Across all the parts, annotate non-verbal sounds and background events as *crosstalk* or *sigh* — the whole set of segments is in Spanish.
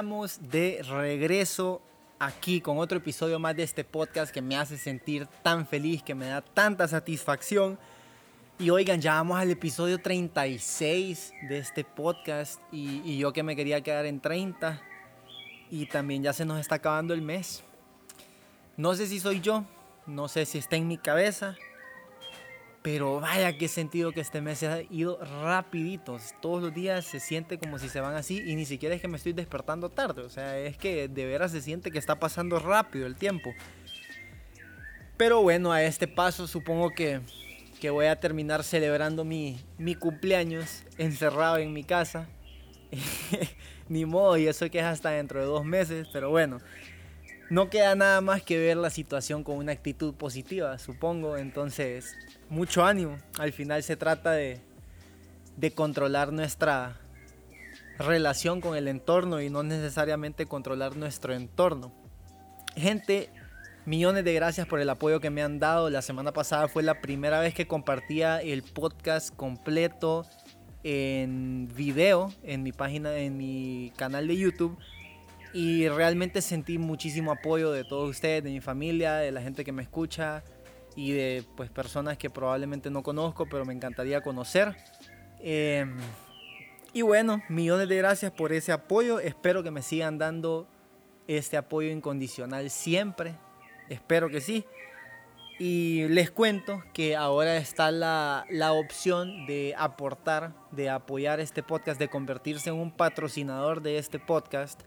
Estamos de regreso aquí con otro episodio más de este podcast que me hace sentir tan feliz, que me da tanta satisfacción. Y oigan, ya vamos al episodio 36 de este podcast y, y, yo que me quería quedar en 30 y también ya se nos está acabando el mes. No sé si soy yo, no sé si está en mi cabeza, pero vaya qué sentido que este mes se ha ido rapidito. Todos los días se siente como si se van así y ni siquiera es que me estoy despertando tarde. O sea, es que de veras se siente que está pasando rápido el tiempo. Pero bueno, a este paso supongo que, que voy a terminar celebrando mi, mi cumpleaños encerrado en mi casa. *laughs* ni modo, y eso que es hasta dentro de dos meses. Pero bueno, no queda nada más que ver la situación con una actitud positiva, supongo. Entonces mucho ánimo. Al final se trata de, de controlar nuestra relación con el entorno y no necesariamente controlar nuestro entorno. Gente, millones de gracias por el apoyo que me han dado. La semana pasada fue la primera vez que compartía el podcast completo en video en mi página, en mi canal de YouTube. Y realmente sentí muchísimo apoyo de todos ustedes, de mi familia, de la gente que me escucha y de pues, personas que probablemente no conozco, pero me encantaría conocer. Em, y bueno, millones de gracias por ese apoyo. Espero que me sigan dando este apoyo incondicional siempre. Espero que sí. Y les cuento que ahora está la, la, opción de aportar, de apoyar este podcast, de convertirse en un patrocinador de este podcast.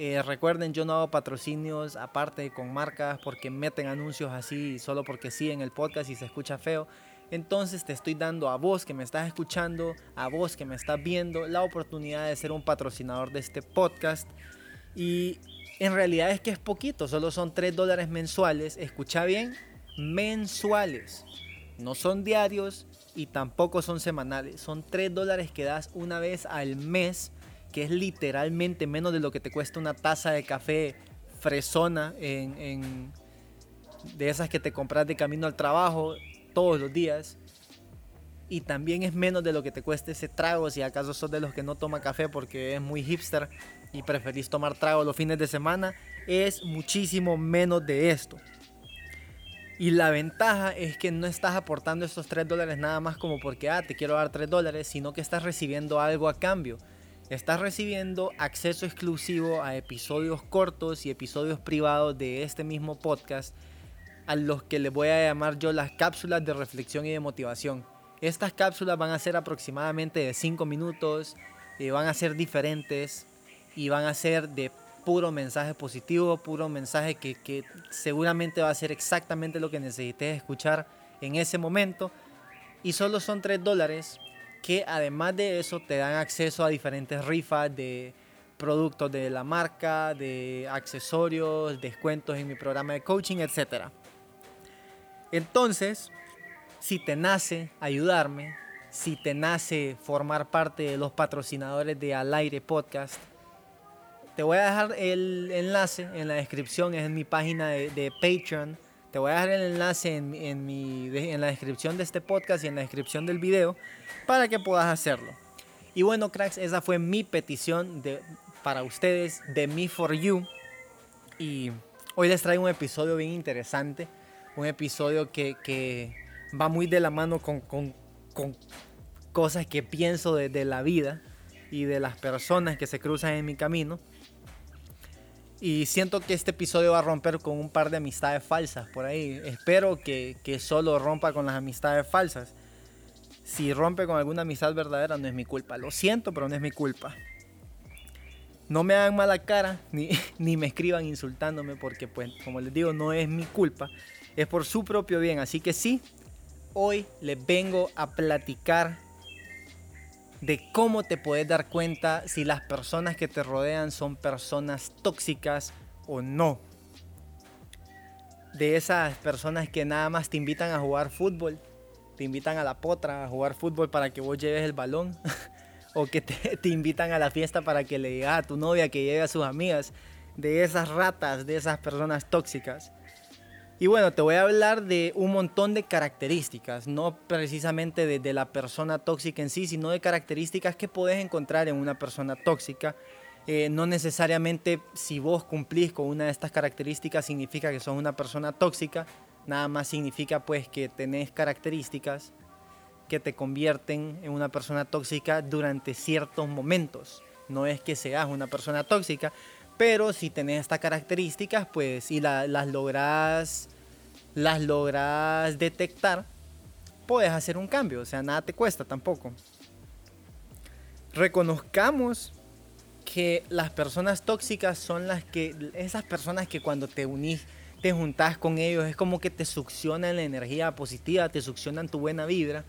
Eh, recuerden, yo no hago patrocinios aparte con marcas porque meten anuncios así solo porque sí en el podcast y se escucha feo. Entonces te estoy dando a vos que me estás escuchando, a vos que me estás viendo, la oportunidad de ser un patrocinador de este podcast. Y en realidad es que es poquito, solo son 3 dólares mensuales. Escucha bien, mensuales. No son diarios y tampoco son semanales. Son 3 dólares que das una vez al mes que es literalmente menos de lo que te cuesta una taza de café fresona en, de esas que te compras de camino al trabajo todos los días. Y también es menos de lo que te cuesta ese trago si acaso sos de los que no toma café porque es muy hipster y preferís tomar trago los fines de semana. Es muchísimo menos de esto. Y la ventaja es que no estás aportando estos 3 dólares nada más como porque, ah, te quiero dar 3 dólares, sino que estás recibiendo algo a cambio. Estás recibiendo acceso exclusivo a episodios cortos y episodios privados de este mismo podcast, a los que les voy a llamar yo las cápsulas de reflexión y de motivación. Estas cápsulas van a ser aproximadamente de 5 minutos, y van a ser diferentes y van a ser de puro mensaje positivo, puro mensaje que, que seguramente va a ser exactamente lo que necesites escuchar en ese momento. Y solo son 3 dólares que además de eso te dan acceso a diferentes rifas de productos de la marca, de accesorios, descuentos en mi programa de coaching, etc. Entonces, si te nace ayudarme, si te nace formar parte de los patrocinadores de Al Aire Podcast, te voy a dejar el enlace en la descripción, es en mi página de, de Patreon voy a dejar el enlace en, en, mi, en la descripción de este podcast y en la descripción del video para que puedas hacerlo. Y bueno, cracks, esa fue mi petición para ustedes de Me For You. Y hoy les traigo un episodio bien interesante. Un episodio que, va muy de la mano con cosas que pienso de, de la vida y de las personas que se cruzan en mi camino. Y siento que este episodio va a romper con un par de amistades falsas por ahí. Espero que, que, solo rompa con las amistades falsas. Si rompe con alguna amistad verdadera no es mi culpa. Lo siento, pero no es mi culpa. no me hagan mala cara *laughs* ni, ni me escriban insultándome porque pues como les digo no es mi culpa, es por su propio bien. Así que sí, hoy les vengo a platicar de cómo te puedes dar cuenta si las personas que te rodean son personas tóxicas o no. De esas personas que nada más te invitan a jugar fútbol, te invitan a la potra a jugar fútbol para que vos lleves el balón, *laughs* o que te, invitan a la fiesta para que le digas a tu novia que lleve a sus amigas, de esas ratas, de esas personas tóxicas. Y bueno, te voy a hablar de un montón de características, no precisamente de, la persona tóxica en sí, sino de características que puedes encontrar en una persona tóxica. Eh, no necesariamente si vos cumplís con una de estas características significa que sos una persona tóxica, nada más significa pues que tenés características que te convierten en una persona tóxica durante ciertos momentos. No es que seas una persona tóxica, pero si tenés estas características, pues y las logras las logras detectar, puedes hacer un cambio, o sea, nada te cuesta tampoco. Reconozcamos que las personas tóxicas son las que esas personas que cuando te unís, te juntás con ellos, es como que te succionan la energía positiva, te succionan tu buena vibra.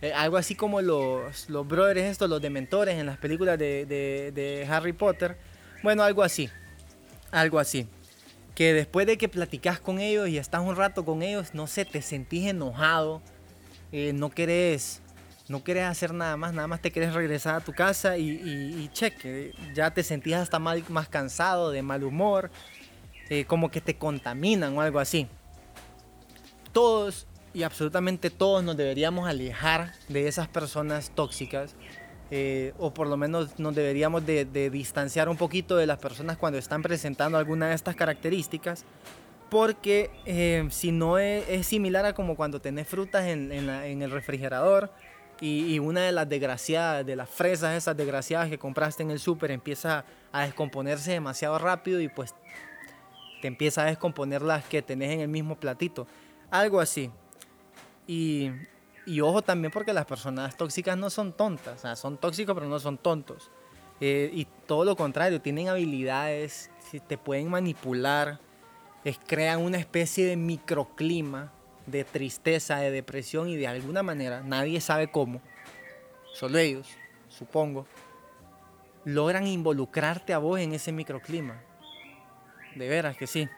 Eh, algo así como los, los brothers estos, los dementores en las películas de, de Harry Potter bueno, algo así. Algo así. Que después de que platicas con ellos y estás un rato con ellos, no sé, te sentís enojado, eh, no querés no hacer nada más, nada más te querés regresar a tu casa y, cheque, ya te sentís hasta más, más cansado, de mal humor, eh, como que te contaminan o algo así. Todos y absolutamente todos nos deberíamos alejar de esas personas tóxicas eh, o por lo menos nos deberíamos de, distanciar un poquito de las personas cuando están presentando alguna de estas características, porque eh, si no es, similar a como cuando tenés frutas en, el refrigerador y, una de las desgraciadas, de las fresas esas desgraciadas que compraste en el súper empieza a descomponerse demasiado rápido y pues te empieza a descomponer las que tenés en el mismo platito. Algo así. Y y ojo también porque las personas tóxicas no son tontas, o sea, son tóxicos pero no son tontos. Eh, y todo lo contrario, tienen habilidades, te pueden manipular, es, crean una especie de microclima de tristeza, de depresión y de alguna manera, nadie sabe cómo, solo ellos, supongo, logran involucrarte a vos en ese microclima. De veras que sí.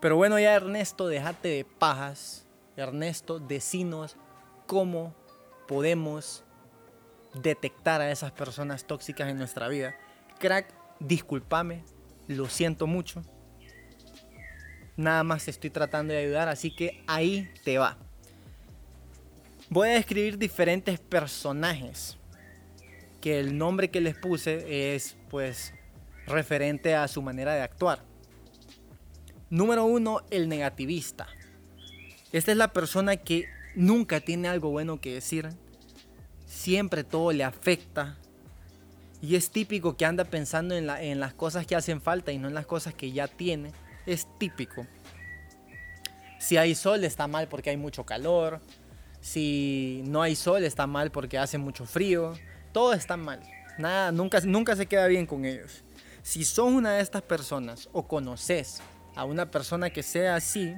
Pero bueno, ya Ernesto, déjate de pajas Ernesto, decinos cómo podemos detectar a esas personas tóxicas en nuestra vida. Crack, discúlpame, lo siento mucho. Nada más estoy tratando de ayudar, así que ahí te va. Voy a describir diferentes personajes que el nombre que les puse es pues referente a su manera de actuar. Número uno, el negativista. Esta es la persona que nunca tiene algo bueno que decir. Siempre todo le afecta. Y es típico que anda pensando en, las cosas que hacen falta y no en las cosas que ya tiene. Es típico. Si hay sol está mal porque hay mucho calor. Si no hay sol está mal porque hace mucho frío. Todo está mal. Nada, nunca, nunca se queda bien con ellos. Si son una de estas personas o conoces a una persona que sea así,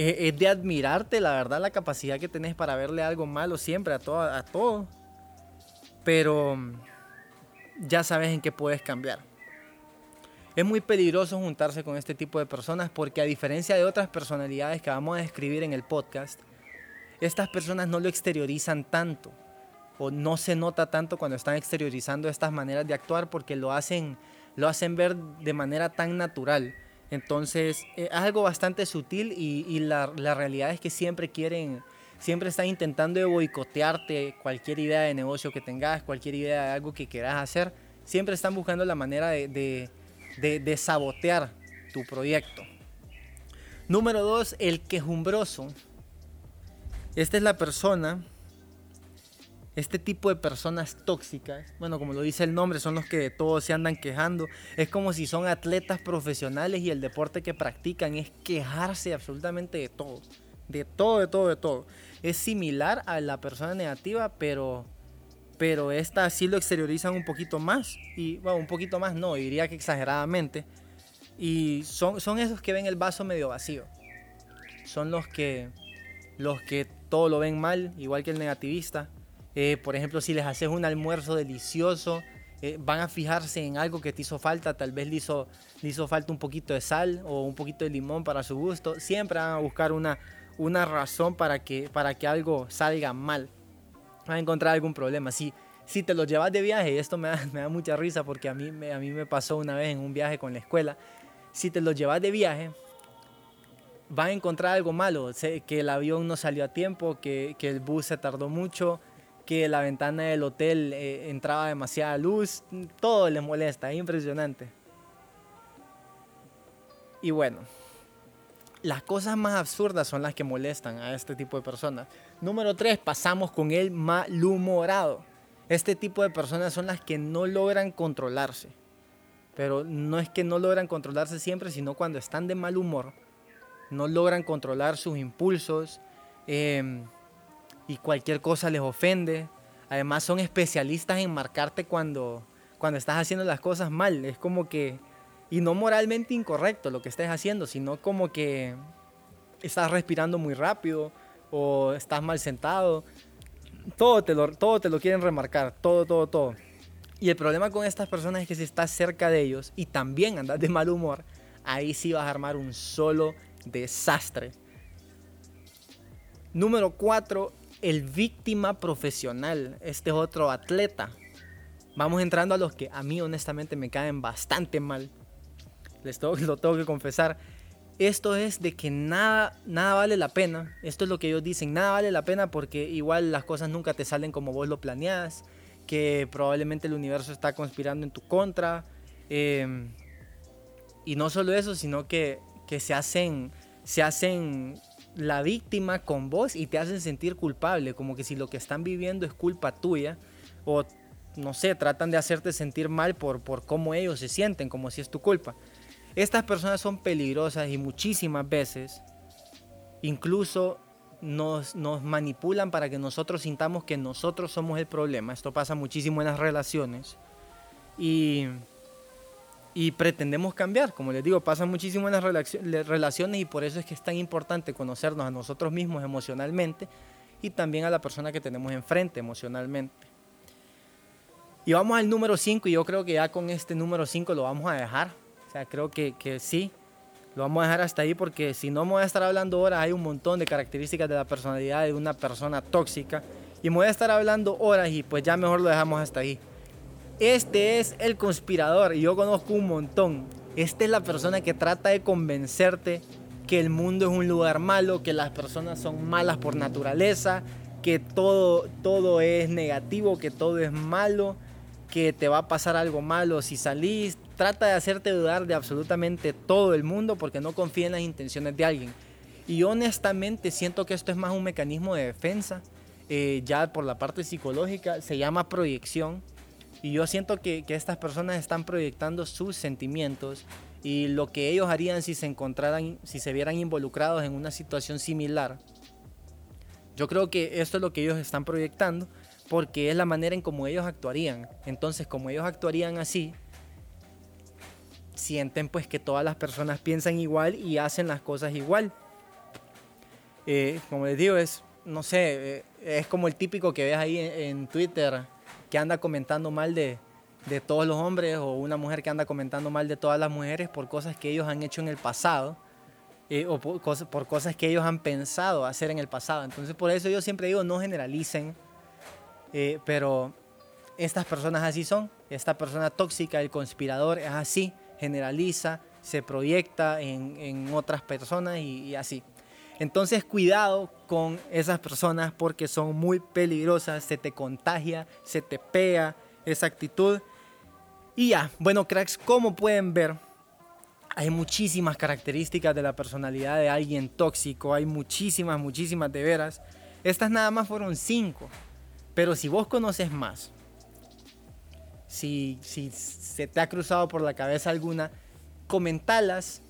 es de admirarte, la verdad, la capacidad que tenés para verle algo malo siempre a todo. A todo. Pero ya sabes en qué puedes cambiar. Es muy peligroso juntarse con este tipo de personas porque a diferencia de otras personalidades que vamos a describir en el podcast, estas personas no lo exteriorizan tanto o no se nota tanto cuando están exteriorizando estas maneras de actuar porque lo hacen, lo hacen ver de manera tan natural entonces, eh, es algo bastante sutil y, la, realidad es que siempre quieren, siempre están intentando boicotearte cualquier idea de negocio que tengas, cualquier idea de algo que quieras hacer. Siempre están buscando la manera de sabotear tu proyecto. Número dos, el quejumbroso. Esta es la persona este tipo de personas tóxicas, bueno, como lo dice el nombre, son los que todos se andan quejando. Es como si son atletas profesionales y el deporte que practican es quejarse absolutamente de todo. De todo, de todo, de todo. Es similar a la persona negativa, pero, pero estas sí lo exteriorizan un poquito más. Y bueno, un poquito más no, diría que exageradamente. Y son, son esos que ven el vaso medio vacío. Son los que, los que todo lo ven mal, igual que el negativista. Eh, por ejemplo, si les haces un almuerzo delicioso, eh, van a fijarse en algo que te hizo falta, tal vez le hizo, le hizo falta un poquito de sal o un poquito de limón para su gusto. Siempre van a buscar una, una razón para que, para que algo salga mal. Van a encontrar algún problema. Si, si te lo llevas de viaje, esto me da, *laughs* me da mucha risa porque a mí, me, a mí me pasó una vez en un viaje con la escuela. Si te lo llevas de viaje, van a encontrar algo malo, que el avión no salió a tiempo, que, que el bus se tardó mucho, que la ventana del hotel eh, entraba demasiada luz, todo les molesta, es impresionante. Y bueno, las cosas más absurdas son las que molestan a este tipo de personas. Número 3, pasamos con el malhumorado. Este tipo de personas son las que no logran controlarse. Pero no es que no logran controlarse siempre, sino cuando están de mal humor, no logran controlar sus impulsos. Eh, y cualquier cosa les ofende. Además son especialistas en marcarte cuando, cuando estás haciendo las cosas mal. Es como que, y no moralmente incorrecto lo que estés haciendo, sino como que estás respirando muy rápido o estás mal sentado. Todo te lo, todo te lo quieren remarcar, todo, todo, todo. Y el problema con estas personas es que si estás cerca de ellos y también andas de mal humor, ahí sí vas a armar un solo desastre. Número 4, el víctima profesional, este es otro atleta. Vamos entrando a los que a mí honestamente me caen bastante mal. Les tengo, *laughs* lo tengo que confesar. Esto es de que nada, nada vale la pena. Esto es lo que ellos dicen. Nada vale la pena porque igual las cosas nunca te salen como vos lo planeas. Que probablemente el universo está conspirando en tu contra. Em, y no solo eso, sino que, que se hacen, se hacen la víctima con vos y te hacen sentir culpable, como que si lo que están viviendo es culpa tuya o no sé, tratan de hacerte sentir mal por, por cómo ellos se sienten, como si es tu culpa. Estas personas son peligrosas y muchísimas veces incluso nos, nos manipulan para que nosotros sintamos que nosotros somos el problema. Esto pasa muchísimo en las relaciones. Y y pretendemos cambiar. Como les digo, pasa muchísimo en las relaciones y por eso es que es tan importante conocernos a nosotros mismos emocionalmente y también a la persona que tenemos enfrente emocionalmente. Y vamos al número 5 y yo creo que ya con este número 5 lo vamos a dejar. O sea, creo que, que sí, lo vamos a dejar hasta ahí porque si no me voy a estar hablando ahora, hay un montón de características de la personalidad de una persona tóxica y me voy a estar hablando horas y pues ya mejor lo dejamos hasta ahí. Este es el conspirador y yo conozco un montón. Esta es la persona que trata de convencerte que el mundo es un lugar malo, que las personas son malas por naturaleza, que todo, todo es negativo, que todo es malo, que te va a pasar algo malo si salís. Trata de hacerte dudar de absolutamente todo el mundo porque no confía en las intenciones de alguien. Y honestamente siento que esto es más un mecanismo de defensa, eh, ya por la parte psicológica, se llama proyección y yo siento que, que, estas personas están proyectando sus sentimientos y lo que ellos harían si se encontraran, si se vieran involucrados en una situación similar. Yo creo que esto es lo que ellos están proyectando porque es la manera en cómo ellos actuarían. Entonces, como ellos actuarían así, sienten pues que todas las personas piensan igual y hacen las cosas igual. Eh, como les digo, es, no sé, eh, es como el típico que ves ahí en, en Twitter que anda comentando mal de, de todos los hombres o una mujer que anda comentando mal de todas las mujeres por cosas que ellos han hecho en el pasado eh, o por cosas, que ellos han pensado hacer en el pasado. Entonces por eso yo siempre digo no generalicen, eh, pero estas personas así son, esta persona tóxica, el conspirador es así, generaliza, se proyecta en, en otras personas y así. Entonces cuidado con esas personas porque son muy peligrosas, se te contagia, se te pega esa actitud. Y ya, bueno cracks, como pueden ver, hay muchísimas características de la personalidad de alguien tóxico, hay muchísimas, muchísimas de veras. Estas nada más fueron cinco, pero si vos conoces más, si, si se te ha cruzado por la cabeza alguna, comentalas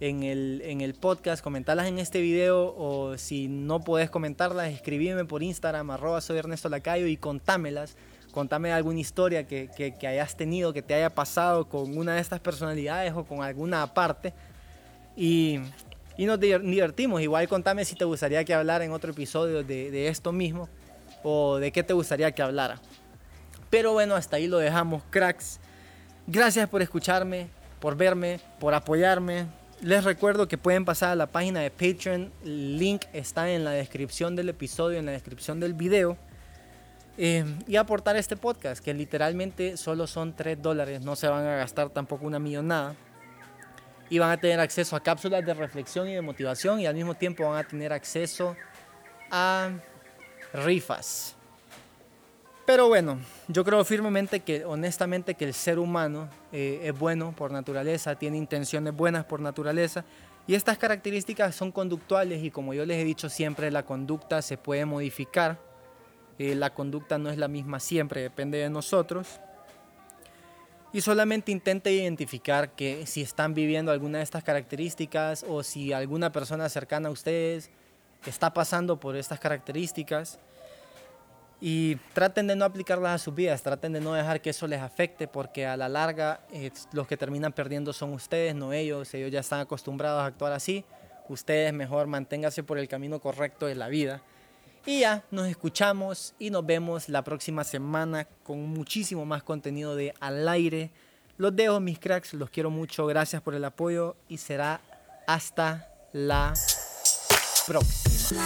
en el, en el podcast, comentarlas en este video o si no puedes comentarlas, escribime por Instagram, arroba soy Ernesto Lacayo y contámelas. Contame alguna historia que, que, hayas tenido, que te haya pasado con una de estas personalidades o con alguna parte. Y, y nos divertimos. Igual contame si te gustaría que hablara en otro episodio de, de esto mismo o de qué te gustaría que hablara. Pero bueno, hasta ahí lo dejamos, cracks. Gracias por escucharme, por verme, por apoyarme. Les recuerdo que pueden pasar a la página de Patreon. El link está en la descripción del episodio, en la descripción del video. Eh, y aportar este podcast, que literalmente solo son 3 dólares. No se van a gastar tampoco una millonada. Y van a tener acceso a cápsulas de reflexión y de motivación. Y al mismo tiempo van a tener acceso a rifas. Pero bueno, yo creo firmemente que, honestamente, que el ser humano eh, es bueno por naturaleza, tiene intenciones buenas por naturaleza. Y estas características son conductuales y como yo les he dicho siempre, la conducta se puede modificar. Eh, la conducta no es la misma siempre, depende de nosotros. Y solamente intente identificar que si están viviendo alguna de estas características o si alguna persona cercana a ustedes está pasando por estas características y traten de no aplicarlas a sus vidas, traten de no dejar que eso les afecte porque a la larga eh, los que terminan perdiendo son ustedes, no ellos, ellos ya están acostumbrados a actuar así, ustedes mejor manténganse por el camino correcto de la vida. Y ya, nos escuchamos y nos vemos la próxima semana con muchísimo más contenido de al aire. Los dejo mis cracks, los quiero mucho, gracias por el apoyo y será hasta la próxima.